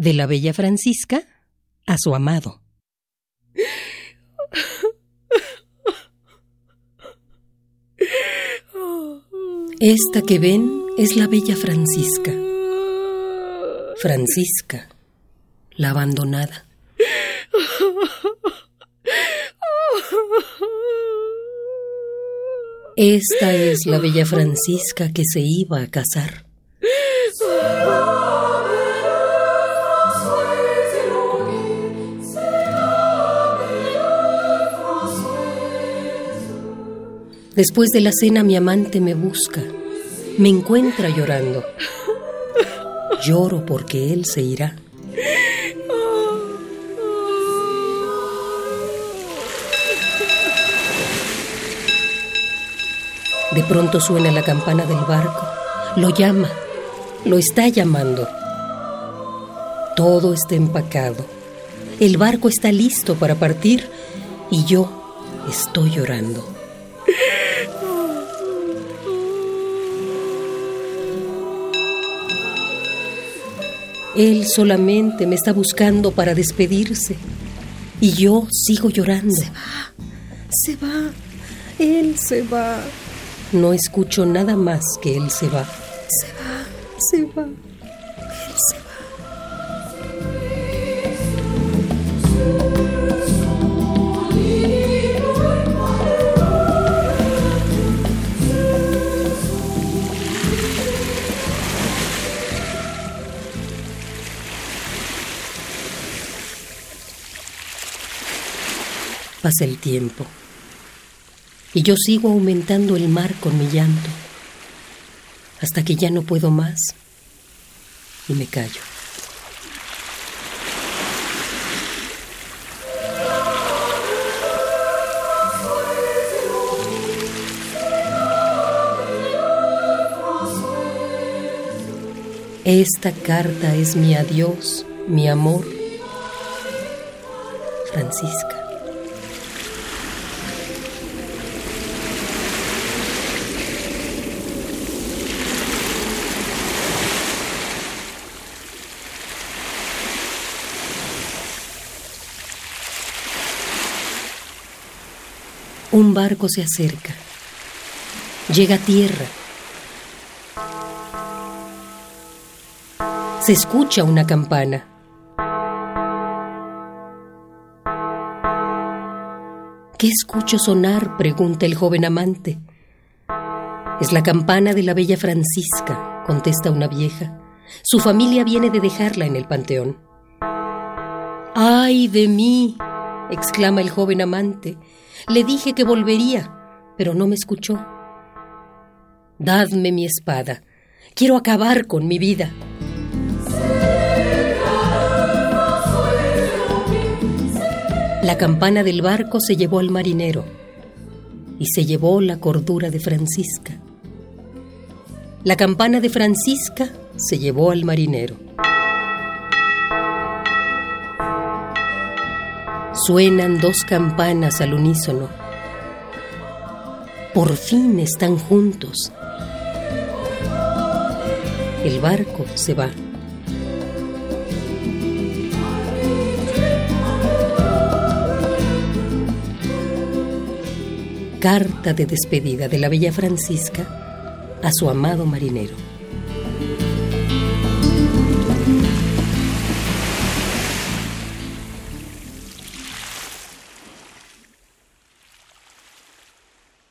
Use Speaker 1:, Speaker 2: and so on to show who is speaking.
Speaker 1: De la bella Francisca a su amado. Esta que ven es la bella Francisca. Francisca, la abandonada. Esta es la bella Francisca que se iba a casar. Después de la cena mi amante me busca, me encuentra llorando. Lloro porque él se irá. De pronto suena la campana del barco. Lo llama. Lo está llamando. Todo está empacado. El barco está listo para partir y yo estoy llorando. Él solamente me está buscando para despedirse y yo sigo llorando.
Speaker 2: Se va, se va, él se va.
Speaker 1: No escucho nada más que él se va.
Speaker 2: Se va, se va,
Speaker 1: Pasa el tiempo y yo sigo aumentando el mar con mi llanto hasta que ya no puedo más y me callo. Esta carta es mi adiós, mi amor, Francisca. Un barco se acerca. Llega a tierra. Se escucha una campana. ¿Qué escucho sonar? pregunta el joven amante. Es la campana de la bella Francisca, contesta una vieja. Su familia viene de dejarla en el panteón. ¡Ay de mí! exclama el joven amante. Le dije que volvería, pero no me escuchó. Dadme mi espada. Quiero acabar con mi vida. La campana del barco se llevó al marinero y se llevó la cordura de Francisca. La campana de Francisca se llevó al marinero. Suenan dos campanas al unísono. Por fin están juntos. El barco se va. Carta de despedida de la bella Francisca a su amado marinero.